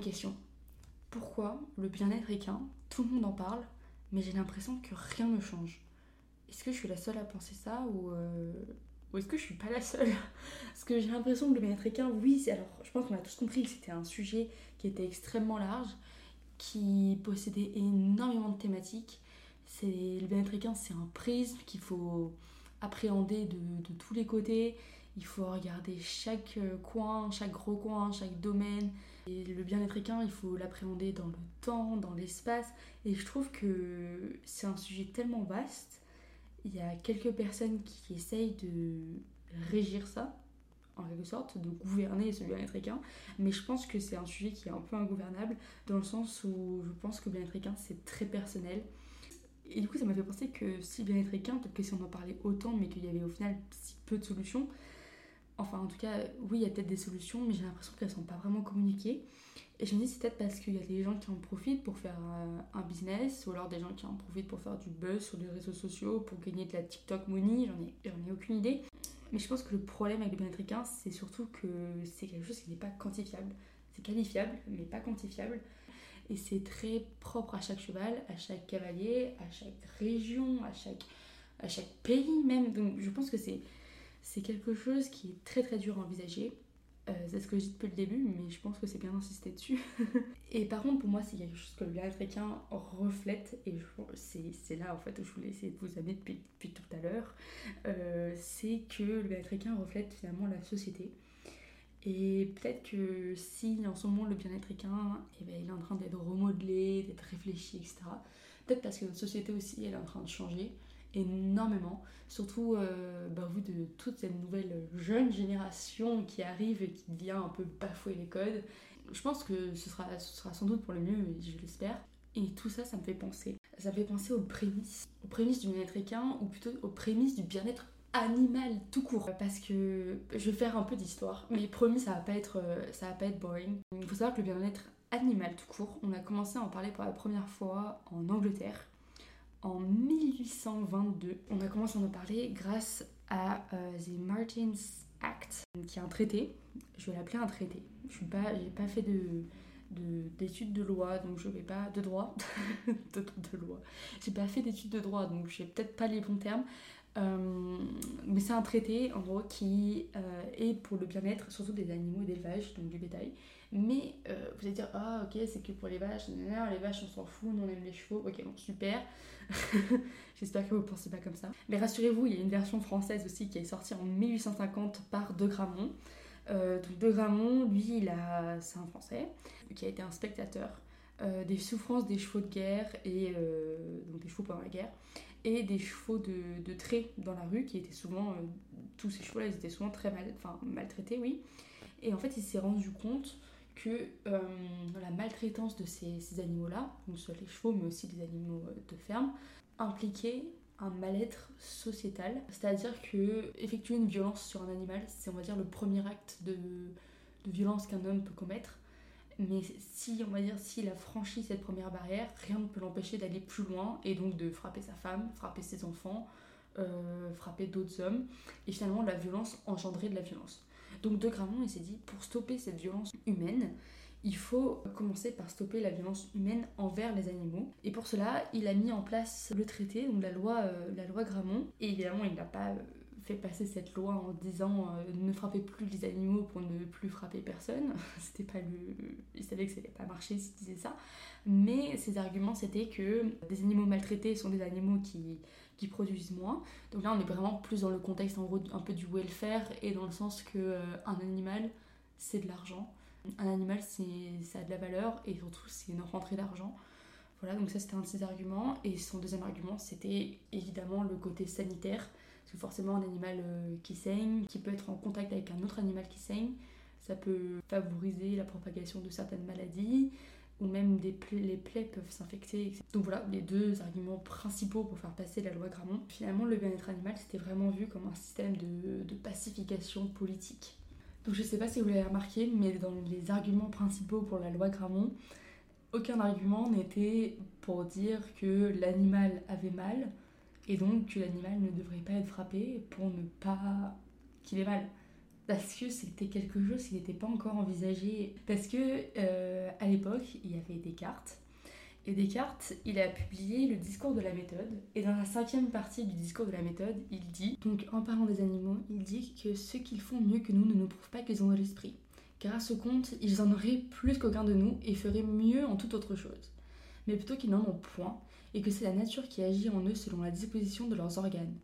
question. Pourquoi le bien-être équin, tout le monde en parle, mais j'ai l'impression que rien ne change? Est-ce que je suis la seule à penser ça ou, euh, est-ce que je suis pas la seule? Parce que j'ai l'impression que le bien-être équin, oui, alors je pense qu'on a tous compris que c'était un sujet qui était extrêmement large, qui possédait énormément de thématiques. C'est le bien-être équin, c'est un prisme qu'il faut appréhender de, de, tous les côtés. Il faut regarder chaque euh, coin, chaque gros coin, chaque domaine. Et le bien-être équin, il faut l'appréhender dans le temps, dans l'espace. Et je trouve que c'est un sujet tellement vaste. Il y a quelques personnes qui essayent de régir ça, en quelque sorte, de gouverner ce bien-être équin. Mais je pense que c'est un sujet qui est un peu ingouvernable, dans le sens où je pense que bien-être équin, c'est très personnel. Et du coup, ça m'a fait penser que si bien-être équin, peut-être que si on en parlait autant, mais qu'il y avait au final si peu de solutions, Enfin, en tout cas, oui, il y a peut-être des solutions, mais j'ai l'impression qu'elles ne sont pas vraiment communiquées. Et je me dis, c'est peut-être parce qu'il y a des gens qui en profitent pour faire euh, un business, ou alors des gens qui en profitent pour faire du buzz sur les réseaux sociaux, pour gagner de la TikTok money, j'en ai, aucune idée. Mais je pense que le problème avec le équin, c'est surtout que c'est quelque chose qui n'est pas quantifiable. C'est qualifiable, mais pas quantifiable. Et c'est très propre à chaque cheval, à chaque cavalier, à chaque région, à chaque, à chaque pays même. Donc je pense que c'est c'est quelque chose qui est très très dur à envisager. Euh, c'est ce que je dis depuis le début, mais je pense que c'est bien d'insister dessus. et par contre, pour moi, c'est quelque chose que le bien-être équin reflète, et c'est là en fait où je voulais essayer de vous amener depuis, depuis tout à l'heure. Euh, c'est que le bien-être équin reflète finalement la société. Et peut-être que si en ce moment le bien-être équin eh ben, il est en train d'être remodelé, d'être réfléchi, etc., peut-être parce que notre société aussi elle est en train de changer énormément, surtout euh, bah, de toute cette nouvelle jeune génération qui arrive et qui vient un peu bafouer les codes. Je pense que ce sera, ce sera sans doute pour le mieux, je l'espère. Et tout ça, ça me fait penser. Ça me fait penser aux prémices. Aux prémices du bien-être équin, ou plutôt aux prémices du bien-être animal tout court. Parce que je vais faire un peu d'histoire, mais promis, ça va pas être, ça va pas être boring. Il faut savoir que le bien-être animal tout court, on a commencé à en parler pour la première fois en Angleterre en 1822. On a commencé à en parler grâce à euh, The Martins Act, qui est un traité. Je vais l'appeler un traité. Je suis pas, pas fait de d'études de, loi, donc je vais pas de droit, de, de, pas fait d'études de droit, donc j'ai peut-être pas les bons termes. Euh, mais c'est un traité en gros qui euh, est pour le bien-être surtout des animaux d'élevage, donc du bétail. Mais euh, vous allez dire, ah ok, c'est que pour les vaches, non, les vaches on s'en fout, nous on aime les chevaux, ok, bon, super. J'espère que vous ne pensez pas comme ça. Mais rassurez-vous, il y a une version française aussi qui est sortie en 1850 par De Gramont. donc De Gramont, lui, il a, c'est un Français qui a été un spectateur des souffrances des chevaux de guerre et donc des chevaux pendant la guerre et des chevaux de, de trait dans la rue qui étaient souvent, euh, tous ces chevaux-là, ils étaient souvent très mal, enfin, maltraités, oui. Et en fait, il s'est rendu compte que euh, la maltraitance de ces, animaux-là, donc soit les chevaux, mais aussi les animaux euh, de ferme, impliquait un mal-être sociétal. C'est-à-dire que effectuer une violence sur un animal, c'est on va dire le premier acte de, de violence qu'un homme peut commettre. Mais si, on va dire, s'il a franchi cette première barrière, rien ne peut l'empêcher d'aller plus loin et donc de frapper sa femme, frapper ses enfants, euh, frapper d'autres hommes. Et finalement, la violence engendrait de la violence. Donc De Gramont, il s'est dit, pour stopper cette violence humaine, il faut commencer par stopper la violence humaine envers les animaux. Et pour cela, il a mis en place le traité, donc la loi, euh, la loi Gramont. Et évidemment, il n'a pas euh, fait passer cette loi en disant euh, ne frappez plus les animaux pour ne plus frapper personne. C'était pas le. Il savait que ça n'allait pas marcher s'il disait ça. Mais ses arguments c'était que des animaux maltraités sont des animaux qui, qui produisent moins. Donc là on est vraiment plus dans le contexte en gros un peu du welfare et dans le sens que euh, un animal c'est de l'argent. Un animal c'est ça a de la valeur et surtout c'est une rentrée d'argent. Voilà, donc ça c'était un de ses arguments. Et son deuxième argument, c'était évidemment le côté sanitaire. Parce que forcément, un animal euh, qui saigne, qui peut être en contact avec un autre animal qui saigne, ça peut favoriser la propagation de certaines maladies, ou même des les plaies peuvent s'infecter. Donc voilà, les deux arguments principaux pour faire passer la loi Gramont. Finalement, le bien-être animal, c'était vraiment vu comme un système de, de pacification politique. Donc je sais pas si vous l'avez remarqué, mais dans les arguments principaux pour la loi Gramont, aucun argument n'était pour dire que l'animal avait mal, et donc que l'animal ne devrait pas être frappé pour ne pas qu'il ait mal. Parce que c'était quelque chose qui n'était pas encore envisagé. Parce que euh, à l'époque, il y avait Descartes. Et Descartes, il a publié le discours de la méthode. Et dans la cinquième partie du discours de la méthode, il dit, donc en parlant des animaux, il dit que ceux qu'ils font mieux que nous ne nous prouvent pas qu'ils ont de l'esprit. Car à ce compte, ils en auraient plus qu'aucun de nous et feraient mieux en toute autre chose. Mais plutôt qu'ils n'en ont point, et que c'est la nature qui agit en eux selon la disposition de leurs organes.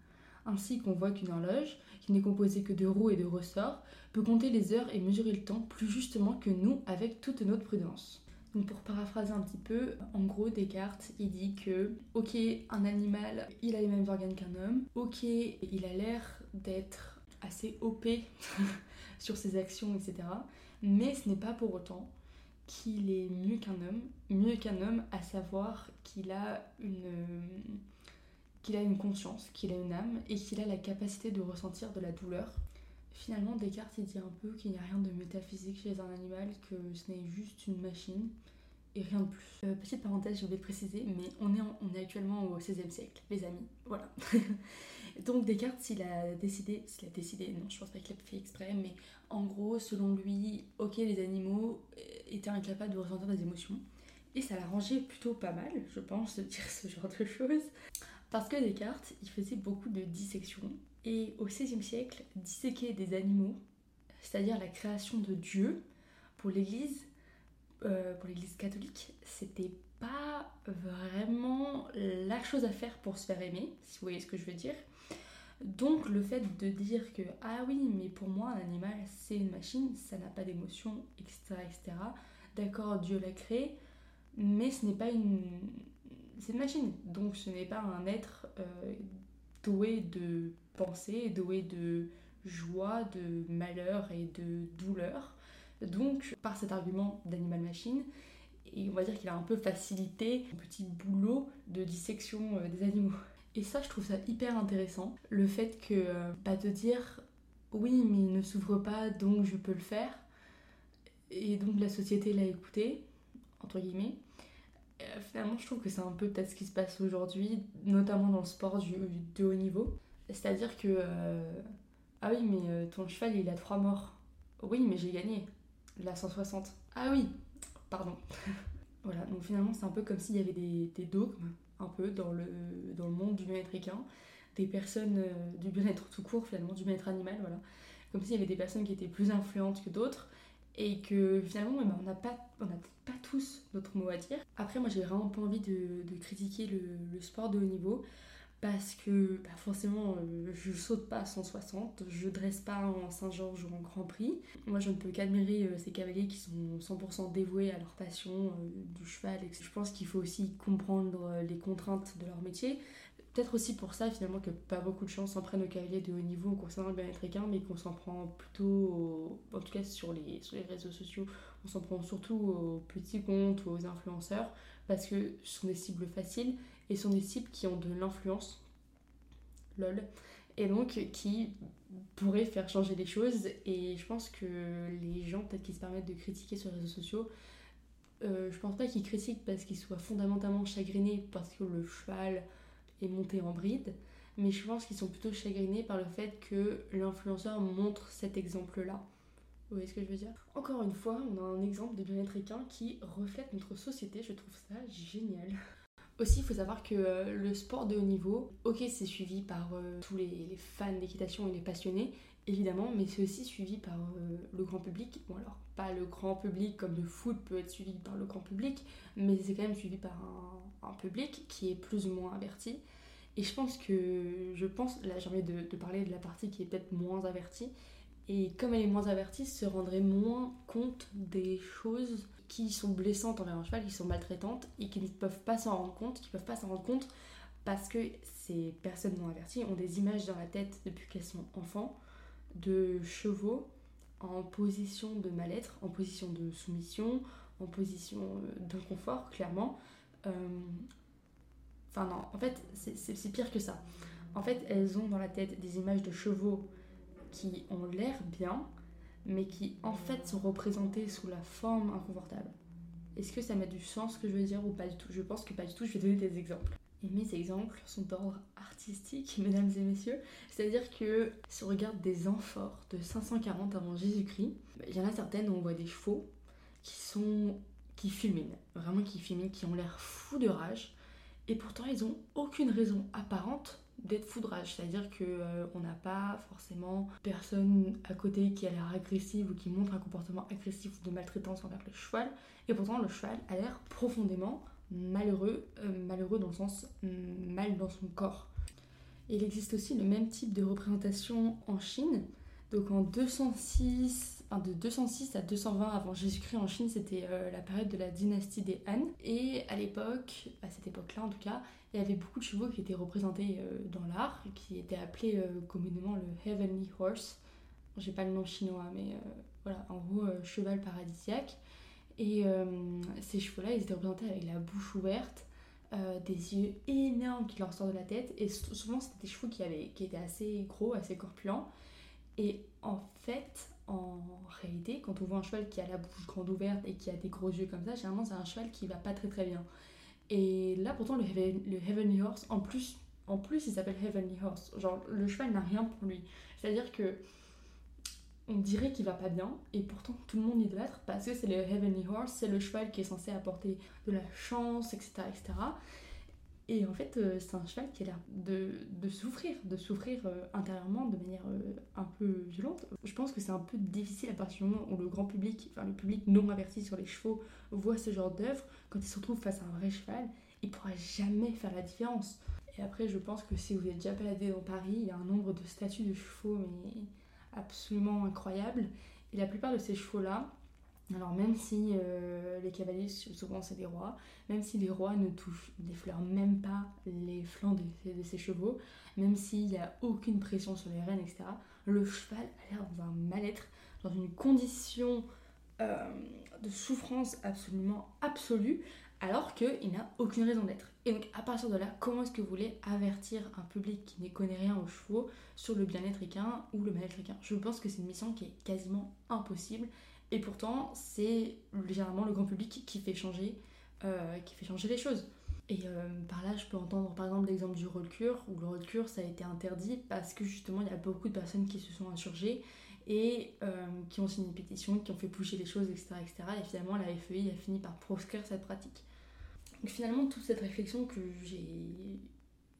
Ainsi qu'on voit qu'une horloge, qui n'est composée que de roues et de ressorts, peut compter les heures et mesurer le temps plus justement que nous avec toute notre prudence. Donc pour paraphraser un petit peu, en gros Descartes, il dit que ok, un animal, il a les mêmes organes qu'un homme, ok, il a l'air d'être assez OP sur ses actions, etc. Mais ce n'est pas pour autant qu'il est mieux qu'un homme, mieux qu'un homme à savoir qu'il a une qu'il a une conscience, qu'il a une âme et qu'il a la capacité de ressentir de la douleur. Finalement, Descartes il dit un peu qu'il n'y a rien de métaphysique chez un animal, que ce n'est juste une machine et rien de plus. Euh, petite parenthèse, je voulais préciser, mais on est, actuellement au XVIe siècle, les amis. Voilà. Donc Descartes, il a décidé, s'il a décidé, non, je pense pas qu'il a fait exprès, mais en gros, selon lui, ok, les animaux étaient incapables de ressentir des émotions. Et ça l'arrangeait plutôt pas mal, je pense, de dire ce genre de choses. Parce que Descartes, il faisait beaucoup de dissections. Et au XVIe siècle, disséquer des animaux, c'est-à-dire la création de Dieu, pour l'Église, euh, pour l'Église catholique, c'était pas vraiment la chose à faire pour se faire aimer, si vous voyez ce que je veux dire. Donc le fait de dire que ah oui, mais pour moi un animal c'est une machine, ça n'a pas d'émotion, etc., etc. D'accord, Dieu l'a créé, mais ce n'est pas une c'est une machine, donc ce n'est pas un être euh, doué de pensée, doué de joie, de malheur et de douleur. Donc, par cet argument d'animal-machine, et on va dire qu'il a un peu facilité un petit boulot de dissection euh, des animaux. Et ça, je trouve ça hyper intéressant. Le fait que, euh, pas te dire, oui, mais il ne s'ouvre pas, donc je peux le faire. Et donc la société l'a écouté, entre guillemets. Euh, finalement, je trouve que c'est un peu peut-être ce qui se passe aujourd'hui, notamment dans le sport de haut niveau. C'est-à-dire que, euh, ah oui, mais euh, ton cheval, il a trois morts. Oui, mais j'ai gagné. La 160. Ah oui, pardon. voilà, donc finalement, c'est un peu comme s'il y avait des, des, dogmes, un peu, dans le, dans le monde du bien-être équin. Des personnes du bien-être tout court, finalement, du bien-être animal, voilà. Comme s'il y avait des personnes qui étaient plus influentes que d'autres et que finalement eh ben, on n'a pas, on pas tous notre mot à dire. Après moi j'ai vraiment pas envie de, critiquer le, sport de haut niveau parce que bah, forcément euh, je saute pas à 160, je dresse pas en Saint-Georges ou en Grand Prix. Moi je ne peux qu'admirer euh, ces cavaliers qui sont 100% dévoués à leur passion euh, du cheval. Je pense qu'il faut aussi comprendre les contraintes de leur métier peut-être aussi pour ça finalement que pas beaucoup de gens s'en prennent aux cavaliers de haut niveau concernant le bien-être équin, mais qu'on s'en prend plutôt, en tout cas sur les, sur les réseaux sociaux, on s'en prend surtout aux petits comptes ou aux influenceurs, parce que ce sont des cibles faciles et sont des cibles qui ont de l'influence, lol, et donc qui pourraient faire changer les choses. Et je pense que les gens, peut-être qui se permettent de critiquer sur les réseaux sociaux, euh, je pense pas qu'ils critiquent parce qu'ils soient fondamentalement chagrinés parce que le cheval et monter en bride, mais je pense qu'ils sont plutôt chagrinés par le fait que l'influenceur montre cet exemple-là. Vous voyez ce que je veux dire? Encore une fois, on a un exemple de bien-être équin qui reflète notre société, je trouve ça génial. Aussi, il faut savoir que euh, le sport de haut niveau, ok, c'est suivi par euh, tous les, les fans d'équitation et les passionnés, évidemment, mais c'est aussi suivi par euh, le grand public. Bon, alors, pas le grand public comme le foot peut être suivi par le grand public, mais c'est quand même suivi par un, public qui est plus ou moins averti. Et je pense que, je pense, là j'ai envie de, de, parler de la partie qui est peut-être moins avertie, et comme elle est moins avertie, se rendrait moins compte des choses qui sont blessantes envers un cheval, qui sont maltraitantes, et qui ne peuvent pas s'en rendre compte, qui peuvent pas s'en rendre compte parce que ces personnes non averties ont des images dans la tête depuis qu'elles sont enfants de chevaux en position de mal-être, en position de soumission, en position euh, d'inconfort, clairement. Euh, enfin non, en fait, c'est pire que ça. En fait, elles ont dans la tête des images de chevaux qui ont l'air bien, mais qui en fait sont représentées sous la forme inconfortable. Est-ce que ça met du sens ce que je veux dire ou pas du tout? Je pense que pas du tout, je vais donner des exemples. Et mes exemples sont d'ordre artistique, mesdames et messieurs. C'est-à-dire que si on regarde des amphores de 540 avant Jésus-Christ, il y en a certaines où on voit des chevaux qui sont qui fulminent, vraiment qui fulminent, qui ont l'air fous de rage. Et pourtant, ils n'ont aucune raison apparente d'être fous de rage. C'est-à-dire qu'on euh, on n'a pas forcément personne à côté qui a l'air agressive ou qui montre un comportement agressif ou de maltraitance envers le cheval. Et pourtant, le cheval a l'air profondément malheureux, euh, malheureux dans le sens mm, mal dans son corps. Il existe aussi le même type de représentation en Chine. Donc en 206, de 206 à 220 avant Jésus-Christ en Chine, c'était euh, la période de la dynastie des Han. Et à l'époque, à cette époque-là en tout cas, il y avait beaucoup de chevaux qui étaient représentés euh, dans l'art, qui étaient appelés communément le Heavenly Horse. J'ai pas le nom chinois, mais voilà, en gros, cheval paradisiaque. Et euh, ces chevaux-là, ils étaient représentés avec la bouche ouverte, euh, des yeux énormes qui leur sortent de la tête. Et souvent, c'était des chevaux qui, avaient, qui étaient assez gros, assez corpulents. Et en fait, en réalité, quand on voit un cheval qui a la bouche grande ouverte et qui a des gros yeux comme ça, généralement, c'est un cheval qui va pas très très bien. Et là, pourtant, le, le Heavenly Horse, en plus, en plus, il s'appelle Heavenly Horse. Genre, le cheval n'a rien pour lui. C'est-à-dire que on dirait qu'il va pas bien, et pourtant tout le monde idolâtre parce que c'est le Heavenly Horse, c'est le cheval qui est censé apporter de la chance, etc. etc. Et en fait, euh, c'est un cheval qui a l'air de, souffrir, de souffrir euh, intérieurement de manière euh, un peu violente. Je pense que c'est un peu difficile à partir du moment où le grand public, enfin le public non averti sur les chevaux, voit ce genre d'œuvre, quand il se retrouve face à un vrai cheval, il pourra jamais faire la différence. Et après, je pense que si vous êtes déjà baladé dans Paris, il y a un nombre de statues de chevaux, mais absolument incroyable. Et la plupart de ces chevaux-là, alors même si euh, les cavaliers, souvent c'est des rois, même si les rois ne touchent, n'effleurent même pas les flancs de, ces chevaux, même s'il n'y a aucune pression sur les rênes, etc., le cheval a l'air dans un mal-être, dans une condition euh, de souffrance absolument absolue, alors qu'il n'a aucune raison d'être. Et donc à partir de là, comment est-ce que vous voulez avertir un public qui n'y connaît rien aux chevaux sur le bien-être équin ou le mal-être équin? Je pense que c'est une mission qui est quasiment impossible. Et pourtant, c'est généralement le grand public qui fait changer, euh, les choses. Et euh, par là, je peux entendre par exemple l'exemple du road cure, où le road cure ça a été interdit parce que justement il y a beaucoup de personnes qui se sont insurgées et euh, qui ont signé une pétition, qui ont fait bouger les choses, etc., etc. Et finalement, la FEI a fini par proscrire cette pratique. Donc finalement, toute cette réflexion que j'ai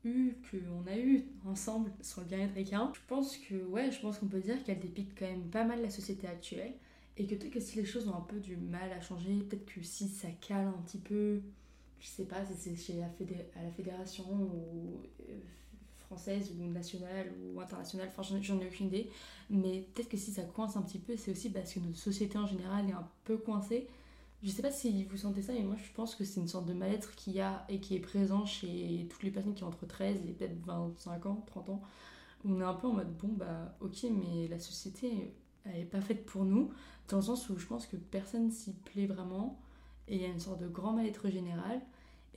eue, qu'on a eue ensemble sur le bien-être équin, je pense que, ouais, je pense qu'on peut dire qu'elle dépique quand même pas mal la société actuelle. Et que peut-être que si les choses ont un peu du mal à changer, peut-être que si ça cale un petit peu, je sais pas si c'est chez la à la fédération ou euh, française ou nationale ou internationale, enfin j'en ai aucune idée, mais peut-être que si ça coince un petit peu, c'est aussi parce que notre société en général est un peu coincée je sais pas si vous sentez ça, mais moi je pense que c'est une sorte de mal-être qu'il y a et qui est présent chez toutes les personnes qui ont entre 13 et peut-être 25 ans, 30 ans. on est un peu en mode bon bah ok, mais la société elle est pas faite pour nous, dans le sens où je pense que personne s'y plaît vraiment et il y a une sorte de grand mal-être général.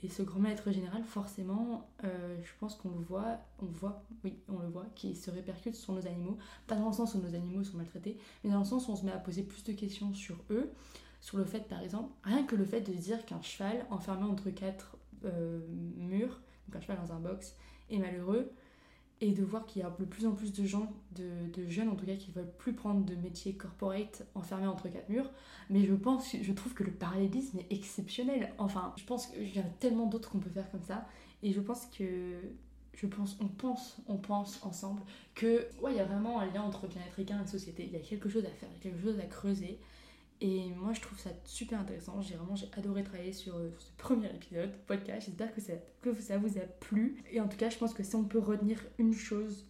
Et ce grand mal-être général, forcément, euh, je pense qu'on le voit, on voit, oui, on le voit, qui se répercute sur nos animaux. Pas dans le sens où nos animaux sont maltraités, mais dans le sens où on se met à poser plus de questions sur eux, sur le fait, par exemple, rien que le fait de dire qu'un cheval enfermé entre quatre euh, murs, donc un cheval dans un box, est malheureux, et de voir qu'il y a de plus en plus de gens, de, jeunes en tout cas, qui veulent plus prendre de métier corporate enfermés entre quatre murs. Mais je pense, je trouve que le parallélisme est exceptionnel. Enfin, je pense qu'il y a tellement d'autres qu'on peut faire comme ça. Et je pense que pense, on pense, on pense ensemble que ouais, il y a vraiment un lien entre bien-être et société. Il y a quelque chose à faire, il y a quelque chose à creuser. Et moi, je trouve ça super intéressant. J'ai vraiment j'ai adoré travailler sur euh, ce premier épisode podcast. J'espère que ça, que ça vous a plu. Et en tout cas, je pense que si on peut retenir une chose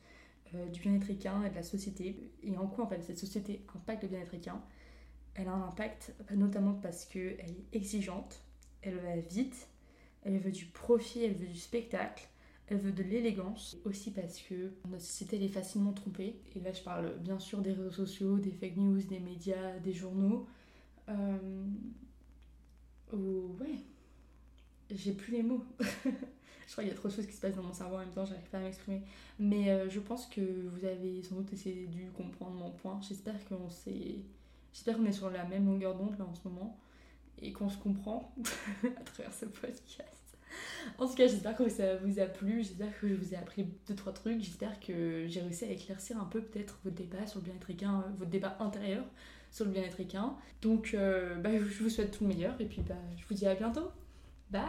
euh, du bien-être équin et de la société, et en quoi en fait cette société impacte le bien-être équin, elle a un impact notamment parce qu'elle est exigeante, elle va vite, elle veut du profit, elle veut du spectacle, elle veut de l'élégance, aussi parce que notre société elle est facilement trompée. Et là, je parle bien sûr des réseaux sociaux, des fake news, des médias, des journaux. Euh... ouais, j'ai plus les mots. je crois qu'il y a trop de choses qui se passent dans mon cerveau en même temps, j'arrive pas à m'exprimer. Mais euh, je pense que vous avez sans doute essayé de comprendre mon point. J'espère qu'on s'est... J'espère qu'on est sur la même longueur d'onde là en ce moment et qu'on se comprend à travers ce podcast. en tout cas, j'espère que ça vous a plu, j'espère que je vous ai appris deux trois trucs, j'espère que j'ai réussi à éclaircir un peu peut-être votre débat sur le bien-être équin, euh, votre débat intérieur sur le bien-être équin. Donc, euh, bah, je vous souhaite tout le meilleur et puis bah, je vous dis à bientôt. Bye